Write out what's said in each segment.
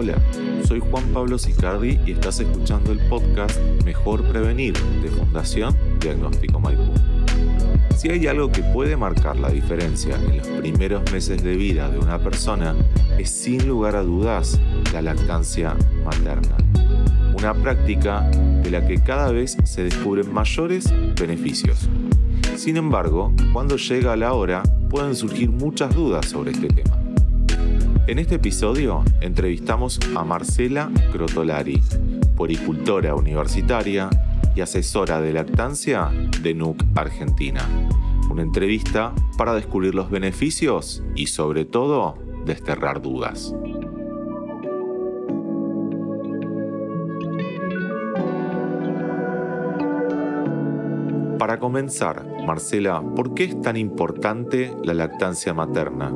Hola, soy Juan Pablo Sicardi y estás escuchando el podcast Mejor Prevenir de Fundación Diagnóstico Maipú. Si hay algo que puede marcar la diferencia en los primeros meses de vida de una persona, es sin lugar a dudas la lactancia materna. Una práctica de la que cada vez se descubren mayores beneficios. Sin embargo, cuando llega la hora, pueden surgir muchas dudas sobre este tema. En este episodio entrevistamos a Marcela Crotolari, poricultora universitaria y asesora de lactancia de NUC Argentina. Una entrevista para descubrir los beneficios y sobre todo desterrar dudas. Para comenzar, Marcela, ¿por qué es tan importante la lactancia materna?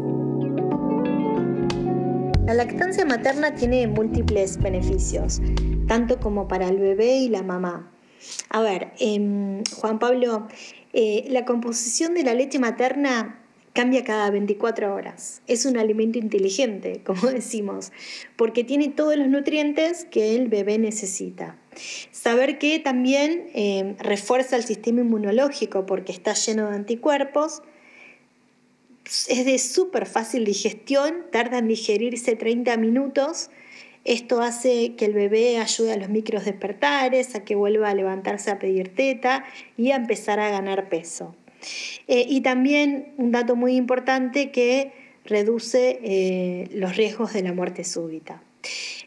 La lactancia materna tiene múltiples beneficios, tanto como para el bebé y la mamá. A ver, em, Juan Pablo, eh, la composición de la leche materna cambia cada 24 horas. Es un alimento inteligente, como decimos, porque tiene todos los nutrientes que el bebé necesita. Saber que también em, refuerza el sistema inmunológico porque está lleno de anticuerpos es de súper fácil digestión, tarda en digerirse 30 minutos. Esto hace que el bebé ayude a los micros despertares, a que vuelva a levantarse a pedir teta y a empezar a ganar peso. Eh, y también un dato muy importante que reduce eh, los riesgos de la muerte súbita.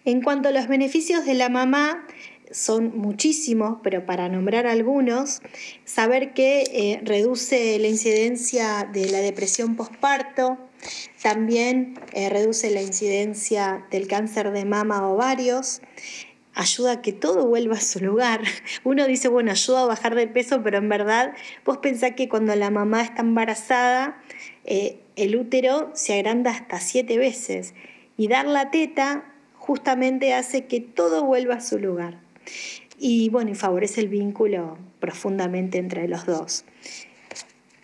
En cuanto a los beneficios de la mamá, son muchísimos, pero para nombrar algunos, saber que eh, reduce la incidencia de la depresión postparto, también eh, reduce la incidencia del cáncer de mama o ovarios, ayuda a que todo vuelva a su lugar. Uno dice, bueno, ayuda a bajar de peso, pero en verdad vos pensás que cuando la mamá está embarazada, eh, el útero se agranda hasta siete veces y dar la teta justamente hace que todo vuelva a su lugar y bueno, y favorece el vínculo profundamente entre los dos.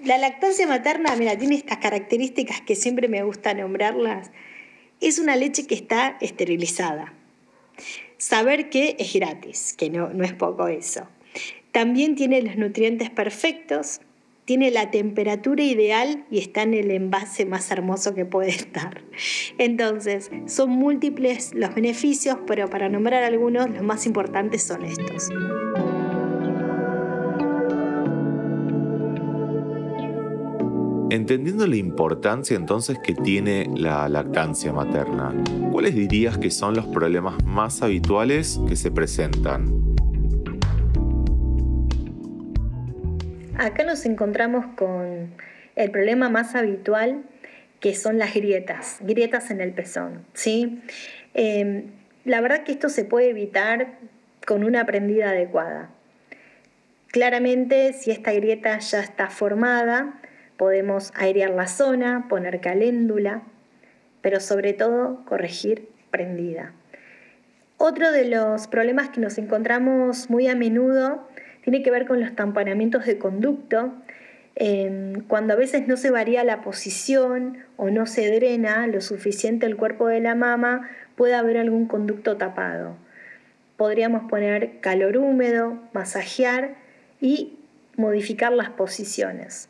La lactancia materna, mira, tiene estas características que siempre me gusta nombrarlas. Es una leche que está esterilizada. Saber que es gratis, que no, no es poco eso. También tiene los nutrientes perfectos, tiene la temperatura ideal y está en el envase más hermoso que puede estar. Entonces, son múltiples los beneficios, pero para nombrar algunos, los más importantes son estos. Entendiendo la importancia entonces que tiene la lactancia materna, ¿cuáles dirías que son los problemas más habituales que se presentan? Acá nos encontramos con el problema más habitual que son las grietas, grietas en el pezón. ¿sí? Em, la verdad que esto se puede evitar con una prendida adecuada. Claramente, si esta grieta ya está formada, podemos airear la zona, poner caléndula, pero sobre todo corregir prendida. Otro de los problemas que nos encontramos muy a menudo tiene que ver con los tamponamientos de conducto, em, cuando a veces no se varía la posición o no se drena lo suficiente el cuerpo de la mama, puede haber algún conducto tapado. Podríamos poner calor húmedo, masajear y modificar las posiciones.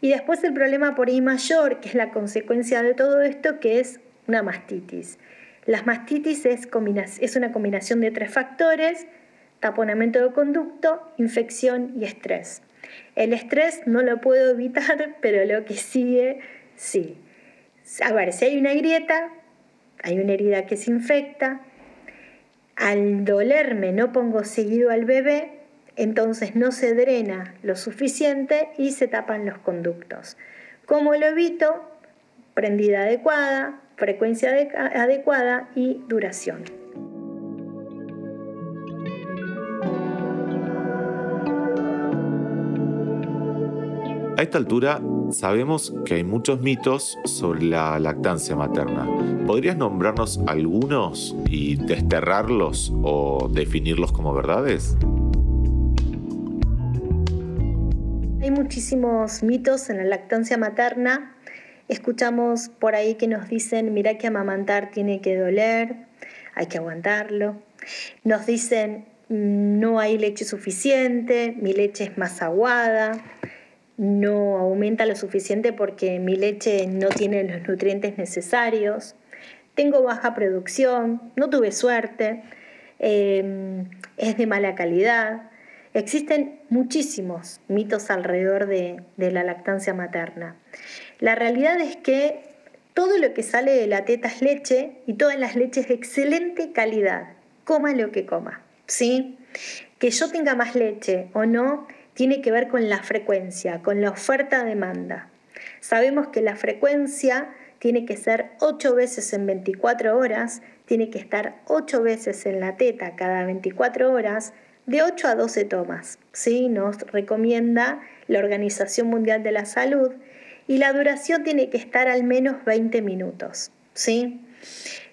Y después el problema por ahí mayor, que es la consecuencia de todo esto, que es una mastitis. La mastitis es una combinación de tres factores taponamiento de conducto, infección y estrés. El estrés no lo puedo evitar, pero lo que sigue, sí. A ver, si hay una grieta, hay una herida que se infecta, al dolerme no pongo seguido al bebé, entonces no se drena lo suficiente y se tapan los conductos. ¿Cómo lo evito? Prendida adecuada, frecuencia adecuada y duración. A esta altura sabemos que hay muchos mitos sobre la lactancia materna. ¿Podrías nombrarnos algunos y desterrarlos o definirlos como verdades? Hay muchísimos mitos en la lactancia materna. Escuchamos por ahí que nos dicen, mira que amamantar tiene que doler. hay que aguantarlo. Nos dicen, no hay leche suficiente, mi leche es más aguada, no aumenta lo suficiente porque mi leche no tiene los nutrientes necesarios, tengo baja producción, no tuve suerte, em, es de mala calidad. Existen muchísimos mitos alrededor de, la lactancia materna. La realidad es que todo lo que sale de la teta es leche y todas las leches de excelente calidad, coma lo que coma. ¿sí? Que yo tenga más leche o no tiene que ver con la frecuencia, con la oferta-demanda. Sabemos que la frecuencia tiene que ser 8 veces en 24 horas, tiene que estar 8 veces en la teta cada 24 horas, de 8 a 12 tomas. ¿sí? Nos recomienda la Organización Mundial de la Salud y la duración tiene que estar al menos 20 minutos. ¿sí?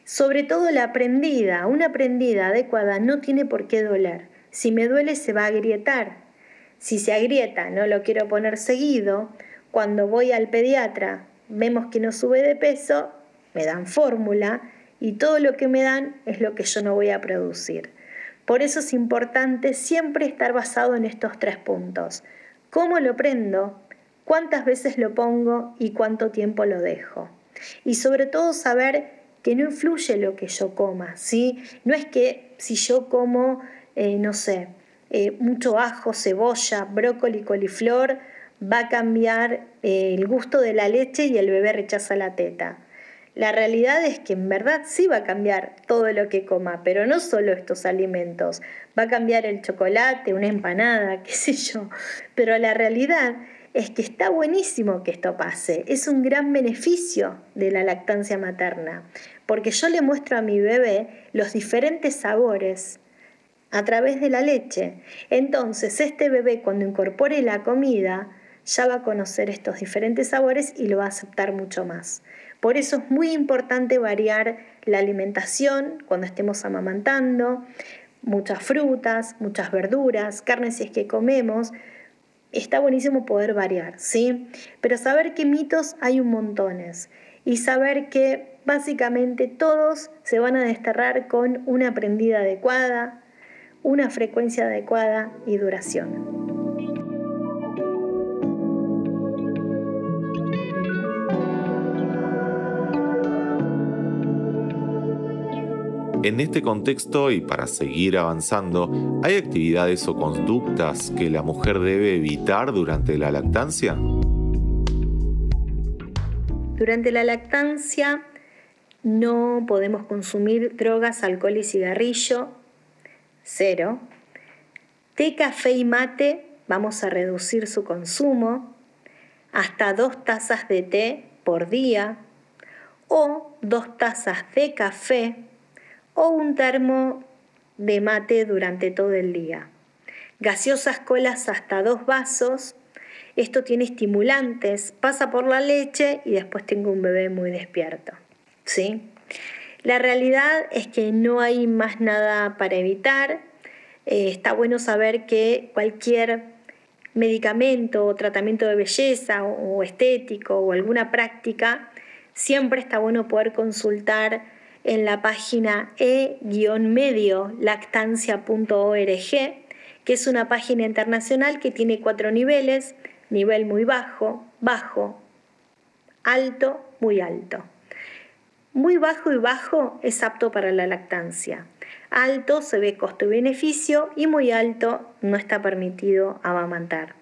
Sobre todo la prendida, una prendida adecuada no tiene por qué doler. Si me duele se va a agrietar, si se agrieta, no lo quiero poner seguido, cuando voy al pediatra vemos que no sube de peso, me dan fórmula y todo lo que me dan es lo que yo no voy a producir. Por eso es importante siempre estar basado en estos tres puntos. ¿Cómo lo prendo? ¿Cuántas veces lo pongo y cuánto tiempo lo dejo? Y sobre todo saber que no influye lo que yo coma, ¿sí? No es que si yo como, eh, no sé, eh, mucho ajo, cebolla, brócoli, coliflor, va a cambiar eh, el gusto de la leche y el bebé rechaza la teta. La realidad es que en verdad sí va a cambiar todo lo que coma, pero no solo estos alimentos. Va a cambiar el chocolate, una empanada, qué sé yo. Pero la realidad es que está buenísimo que esto pase. Es un gran beneficio de la lactancia materna, porque yo le muestro a mi bebé los diferentes sabores a través de la leche. Entonces, este bebé cuando incorpore la comida ya va a conocer estos diferentes sabores y lo va a aceptar mucho más. Por eso es muy importante variar la alimentación cuando estemos amamantando, muchas frutas, muchas verduras, carnes si es que comemos. Está buenísimo poder variar, ¿sí? Pero saber que mitos hay un montones y saber que básicamente todos se van a desterrar con una prendida adecuada, una frecuencia adecuada y duración. En este contexto y para seguir avanzando, ¿hay actividades o conductas que la mujer debe evitar durante la lactancia? Durante la lactancia no podemos consumir drogas, alcohol y cigarrillo, cero. Té, café y mate, vamos a reducir su consumo hasta dos tazas de té por día o dos tazas de café o un termo de mate durante todo el día. Gaseosas colas hasta dos vasos. Esto tiene estimulantes, pasa por la leche y después tengo un bebé muy despierto. ¿Sí? La realidad es que no hay más nada para evitar. Eh, está bueno saber que cualquier medicamento o tratamiento de belleza o, estético o alguna práctica, siempre está bueno poder consultar en la página e-medio lactancia.org, que es una página internacional que tiene cuatro niveles, nivel muy bajo, bajo, alto, muy alto. Muy bajo y bajo es apto para la lactancia. Alto se ve costo y beneficio y muy alto no está permitido amamantar.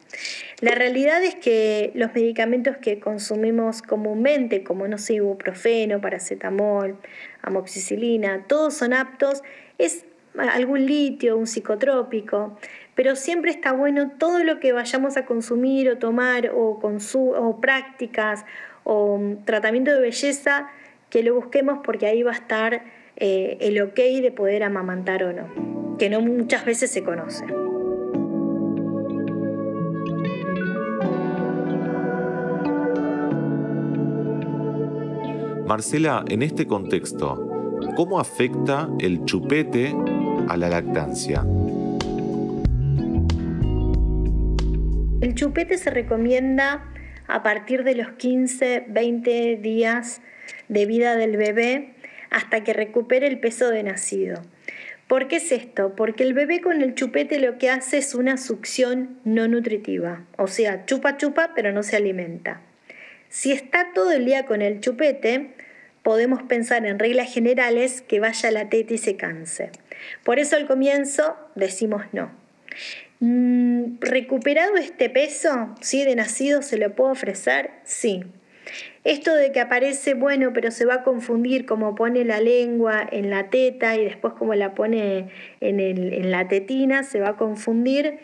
La realidad es que los medicamentos que consumimos comúnmente, como no sé, ibuprofeno, paracetamol, amoxicilina, todos son aptos, es algún litio, un psicotrópico, pero siempre está bueno todo lo que vayamos a consumir o tomar o, o prácticas o mm, tratamiento de belleza, que lo busquemos porque ahí va a estar eh, el ok de poder amamantar o no, que no muchas veces se conoce. Marcela, en este contexto, ¿cómo afecta el chupete a la lactancia? El chupete se recomienda a partir de los 15, 20 días de vida del bebé hasta que recupere el peso de nacido. ¿Por qué es esto? Porque el bebé con el chupete lo que hace es una succión no nutritiva, o sea, chupa chupa pero no se alimenta. Si está todo el día con el chupete, podemos pensar en reglas generales que vaya la teta y se canse. Por eso al comienzo decimos no. Mm, ¿Recuperado este peso? ¿Sí? ¿De nacido se lo puedo ofrecer? Sí. Esto de que aparece, bueno, pero se va a confundir como pone la lengua en la teta y después como la pone en, la tetina, se va a confundir.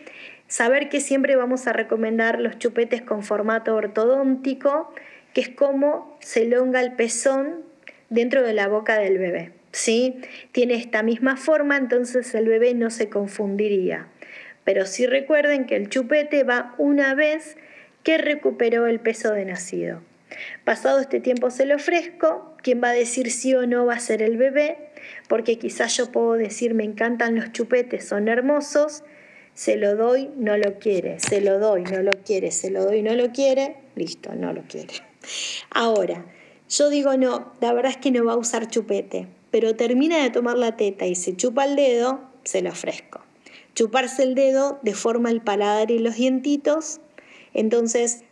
Saber que siempre vamos a recomendar los chupetes con formato ortodóntico, que es como se elonga el pezón dentro de la boca del bebé. ¿sí? Tiene esta misma forma, entonces el bebé no se confundiría. Pero sí recuerden que el chupete va una vez que recuperó el peso de nacido. Pasado este tiempo se lo ofrezco, quien va a decir sí o no va a ser el bebé, porque quizás yo puedo decir me encantan los chupetes, son hermosos, se lo doy, no lo quiere, se lo doy, no lo quiere, se lo doy, no lo quiere, listo, no lo quiere. Ahora, yo digo no, la verdad es que no va a usar chupete, pero termina de tomar la teta y se chupa el dedo, se lo ofrezco. Chuparse el dedo deforma el paladar y los dientitos, entonces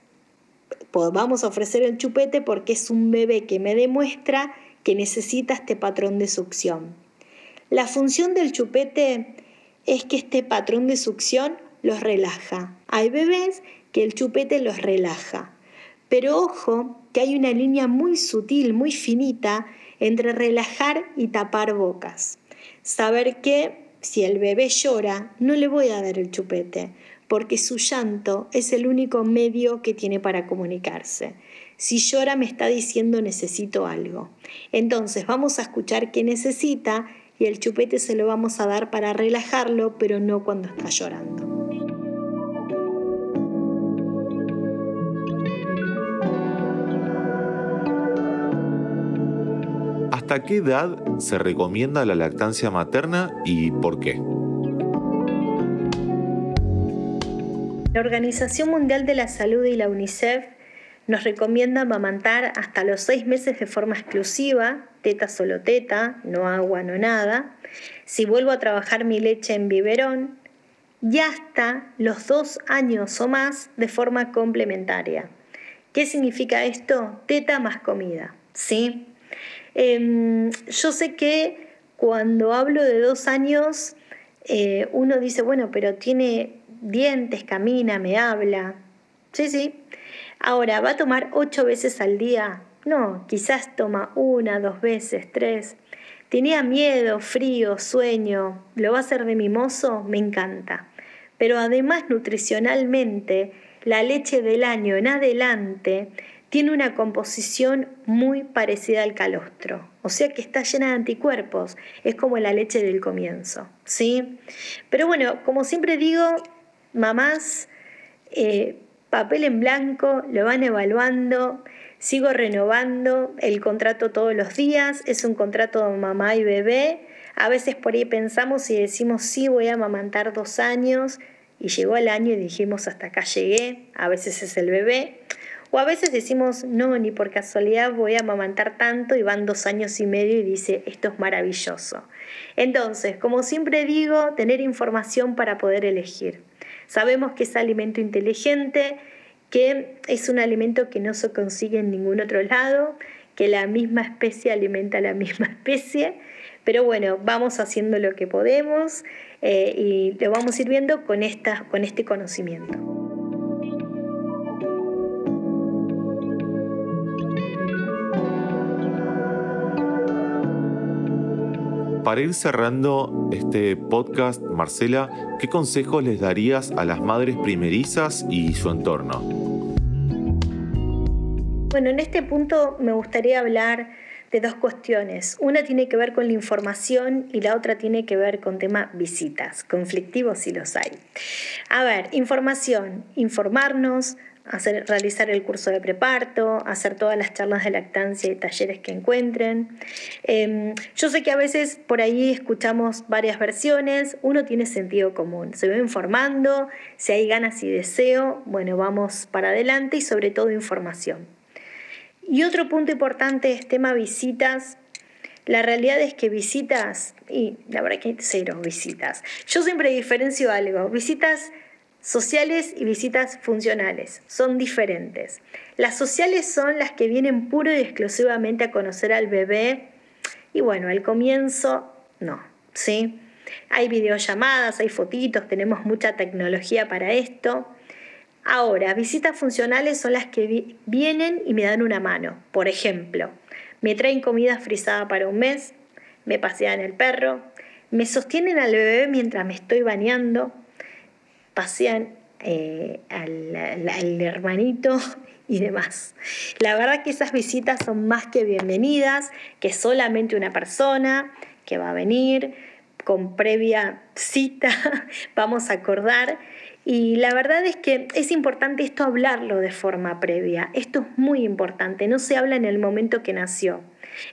vamos a ofrecer el chupete porque es un bebé que me demuestra que necesita este patrón de succión. La función del chupete es que este patrón de succión los relaja. Hay bebés que el chupete los relaja. Pero ojo que hay una línea muy sutil, muy finita entre relajar y tapar bocas. Saber que si el bebé llora, no le voy a dar el chupete, porque su llanto es el único medio que tiene para comunicarse. Si llora me está diciendo necesito algo. Entonces vamos a escuchar qué necesita y el chupete se lo vamos a dar para relajarlo, pero no cuando está llorando. ¿Hasta qué edad se recomienda la lactancia materna y por qué? La Organización Mundial de la Salud y la UNICEF nos recomienda amamantar hasta los seis meses de forma exclusiva, teta solo teta, no agua, no nada. Si vuelvo a trabajar mi leche en biberón, y hasta los dos años o más de forma complementaria. ¿Qué significa esto? Teta más comida, ¿sí? Em, yo sé que cuando hablo de dos años, eh, uno dice, bueno, pero tiene dientes, camina, me habla. Sí, sí. Ahora, ¿va a tomar ocho veces al día? No, quizás toma una, dos veces, tres. Tenía miedo, frío, sueño. ¿Lo va a hacer de mimoso? Me encanta. Pero además nutricionalmente, la leche del año en adelante tiene una composición muy parecida al calostro, o sea que está llena de anticuerpos, es como la leche del comienzo, ¿sí? Pero bueno, como siempre digo, mamás, eh, papel en blanco, lo van evaluando, sigo renovando el contrato todos los días, es un contrato de mamá y bebé, a veces por ahí pensamos y decimos sí voy a amamantar dos años y llegó el año y dijimos hasta acá llegué, a veces es el bebé, o a veces decimos, no, ni por casualidad voy a amamantar tanto y van dos años y medio y dice, esto es maravilloso. Entonces, como siempre digo, tener información para poder elegir. Sabemos que es alimento inteligente, que es un alimento que no se consigue en ningún otro lado, que la misma especie alimenta a la misma especie, pero bueno, vamos haciendo lo que podemos eh, y lo vamos a ir viendo con, con este conocimiento. Para ir cerrando este podcast, Marcela, ¿qué consejos les darías a las madres primerizas y su entorno? Bueno, en este punto me gustaría hablar de dos cuestiones. Una tiene que ver con la información y la otra tiene que ver con tema visitas, conflictivos si los hay. A ver, información, informarnos, hacer, realizar el curso de preparto, hacer todas las charlas de lactancia y talleres que encuentren. Em, yo sé que a veces por ahí escuchamos varias versiones, uno tiene sentido común, se va informando, si hay ganas y deseo, bueno, vamos para adelante y sobre todo información. Y otro punto importante es tema visitas. La realidad es que visitas, y la verdad que hay cero visitas. Yo siempre diferencio algo, visitas sociales y visitas funcionales, son diferentes. Las sociales son las que vienen puro y exclusivamente a conocer al bebé y bueno, al comienzo no, ¿sí? Hay videollamadas, hay fotitos, tenemos mucha tecnología para esto. Ahora, visitas funcionales son las que vienen y me dan una mano. Por ejemplo, me traen comida frisada para un mes, me pasean el perro, me sostienen al bebé mientras me estoy bañando, pasean eh, al, hermanito y demás. La verdad que esas visitas son más que bienvenidas, que solamente una persona que va a venir con previa cita vamos a acordar. Y la verdad es que es importante esto hablarlo de forma previa. Esto es muy importante, no se habla en el momento que nació.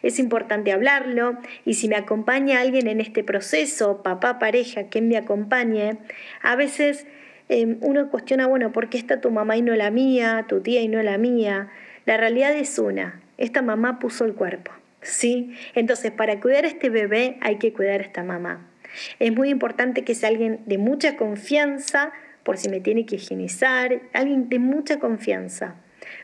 Es importante hablarlo y si me acompaña alguien en este proceso, papá, pareja, quien me acompañe, a veces em, uno cuestiona, bueno, ¿por qué está tu mamá y no la mía, tu tía y no la mía? La realidad es una, esta mamá puso el cuerpo, ¿sí? Entonces, para cuidar a este bebé hay que cuidar a esta mamá. Es muy importante que sea alguien de mucha confianza, por si me tiene que higienizar, alguien de mucha confianza.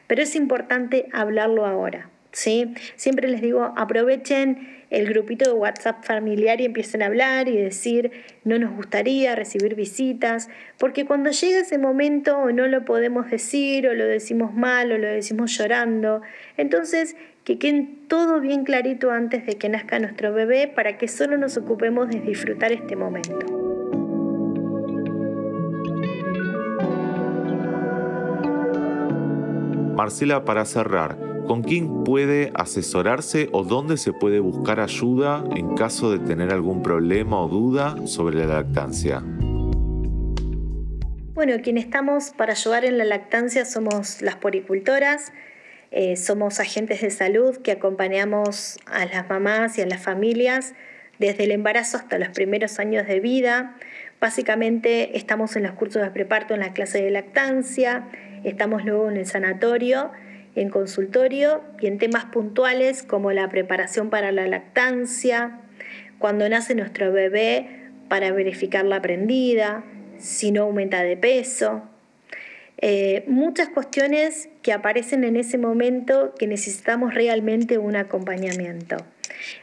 Pero es importante hablarlo ahora. ¿Sí? Siempre les digo, aprovechen el grupito de WhatsApp familiar y empiecen a hablar y decir, no nos gustaría recibir visitas, porque cuando llega ese momento o no lo podemos decir, o lo decimos mal, o lo decimos llorando, entonces que queden todo bien clarito antes de que nazca nuestro bebé para que solo nos ocupemos de disfrutar este momento. Marcela, para cerrar, ¿con quién puede asesorarse o dónde se puede buscar ayuda en caso de tener algún problema o duda sobre la lactancia? Bueno, quienes estamos para ayudar en la lactancia somos las poricultoras, eh, somos agentes de salud que acompañamos a las mamás y a las familias desde el embarazo hasta los primeros años de vida. Básicamente estamos en los cursos de preparto en la clase de lactancia, estamos luego en el sanatorio, en consultorio y en temas puntuales como la preparación para la lactancia, cuando nace nuestro bebé para verificar la prendida, si no aumenta de peso, eh, muchas cuestiones que aparecen en ese momento que necesitamos realmente un acompañamiento.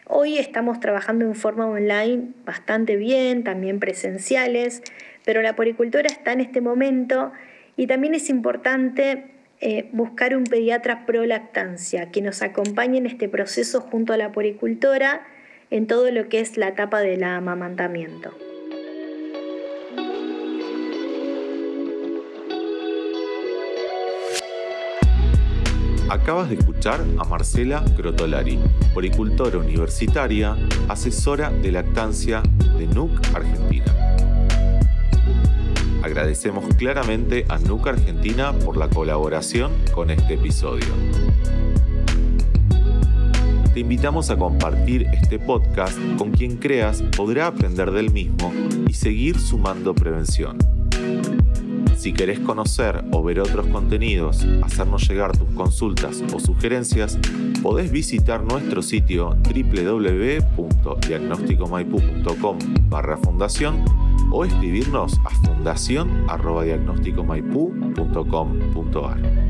Hoy estamos trabajando en forma online bastante bien, también presenciales, pero la poricultura está en este momento y también es importante eh, buscar un pediatra pro lactancia que nos acompañe en este proceso junto a la poricultora en todo lo que es la etapa del amamantamiento. Acabas de escuchar a Marcela Grotolari, poricultora universitaria, asesora de lactancia de NUC Argentina. Agradecemos claramente a NUC Argentina por la colaboración con este episodio. Te invitamos a compartir este podcast con quien creas podrá aprender del mismo y seguir sumando prevención. Si querés conocer o ver otros contenidos, hacernos llegar tus consultas o sugerencias, podés visitar nuestro sitio www.diagnosticomaipu.com barra fundación o escribirnos a fundación.diagnosticomaipu.com.ar.